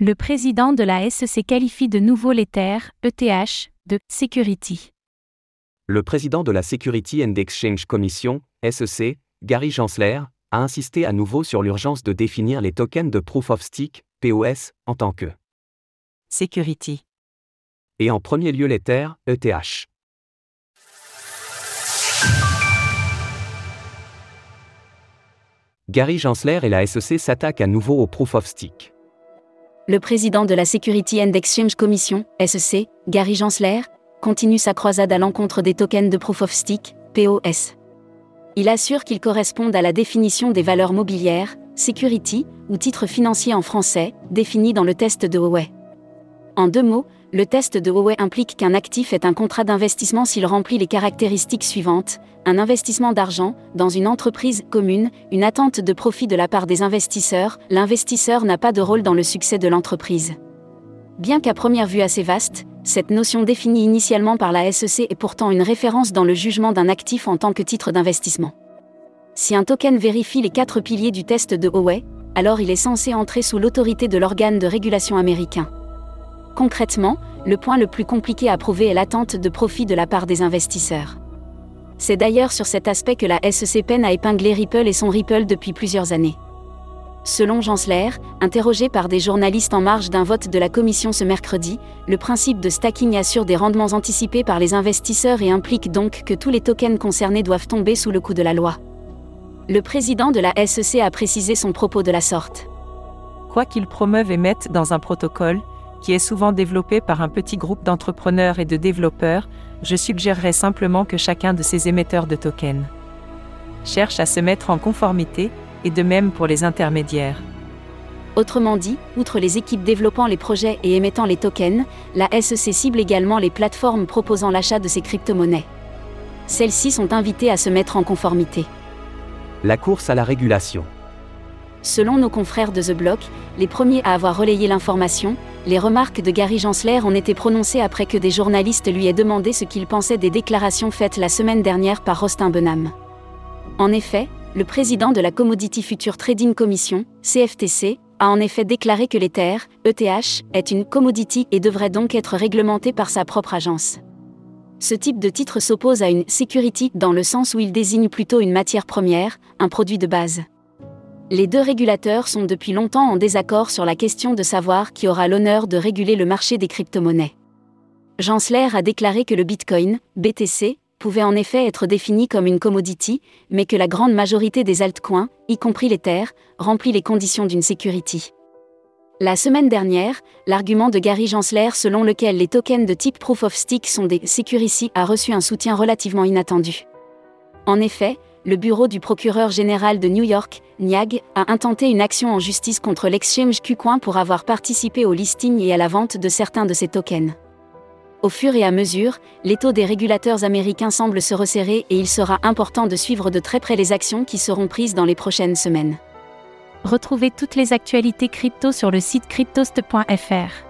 Le président de la SEC qualifie de nouveau l'Ether, ETH, de security. Le président de la Security and Exchange Commission, SEC, Gary Gensler, a insisté à nouveau sur l'urgence de définir les tokens de Proof of Stake, POS, en tant que Security. et en premier lieu l'Ether, ETH. Gary Gensler et la SEC s'attaquent à nouveau au Proof of Stake. Le président de la Security and Exchange Commission, SEC, Gary Gensler, continue sa croisade à l'encontre des tokens de Proof of Stake, POS. Il assure qu'ils correspondent à la définition des valeurs mobilières, security, ou titres financiers en français, définis dans le test de Howey. En deux mots, le test de Howey implique qu'un actif est un contrat d'investissement s'il remplit les caractéristiques suivantes un investissement d'argent dans une entreprise commune, une attente de profit de la part des investisseurs, l'investisseur n'a pas de rôle dans le succès de l'entreprise. Bien qu'à première vue assez vaste, cette notion définie initialement par la SEC est pourtant une référence dans le jugement d'un actif en tant que titre d'investissement. Si un token vérifie les quatre piliers du test de Howey, alors il est censé entrer sous l'autorité de l'organe de régulation américain. Concrètement, le point le plus compliqué à prouver est l'attente de profit de la part des investisseurs. C'est d'ailleurs sur cet aspect que la SEC peine à épingler Ripple et son Ripple depuis plusieurs années. Selon Gensler, interrogé par des journalistes en marge d'un vote de la commission ce mercredi, le principe de stacking assure des rendements anticipés par les investisseurs et implique donc que tous les tokens concernés doivent tomber sous le coup de la loi. Le président de la SEC a précisé son propos de la sorte. Quoi qu'ils promeuvent et mettent dans un protocole, qui est souvent développé par un petit groupe d'entrepreneurs et de développeurs, je suggérerais simplement que chacun de ces émetteurs de tokens cherche à se mettre en conformité, et de même pour les intermédiaires. Autrement dit, outre les équipes développant les projets et émettant les tokens, la SEC cible également les plateformes proposant l'achat de ces crypto-monnaies. Celles-ci sont invitées à se mettre en conformité. La course à la régulation. Selon nos confrères de The Block, les premiers à avoir relayé l'information, les remarques de Gary Gensler ont été prononcées après que des journalistes lui aient demandé ce qu'il pensait des déclarations faites la semaine dernière par Rostin Benham. En effet, le président de la Commodity Future Trading Commission, CFTC, a en effet déclaré que l'Ether, ETH, est une commodity et devrait donc être réglementé par sa propre agence. Ce type de titre s'oppose à une security dans le sens où il désigne plutôt une matière première, un produit de base. Les deux régulateurs sont depuis longtemps en désaccord sur la question de savoir qui aura l'honneur de réguler le marché des crypto-monnaies. Gensler a déclaré que le Bitcoin, BTC, pouvait en effet être défini comme une commodity, mais que la grande majorité des altcoins, y compris l'Ether, remplit les conditions d'une security. La semaine dernière, l'argument de Gary Gensler selon lequel les tokens de type Proof of Stake sont des securities a reçu un soutien relativement inattendu. En effet, le bureau du procureur général de New York, NIAG, a intenté une action en justice contre l'exchange Qcoin pour avoir participé au listing et à la vente de certains de ces tokens. Au fur et à mesure, les taux des régulateurs américains semblent se resserrer et il sera important de suivre de très près les actions qui seront prises dans les prochaines semaines. Retrouvez toutes les actualités crypto sur le site cryptost.fr.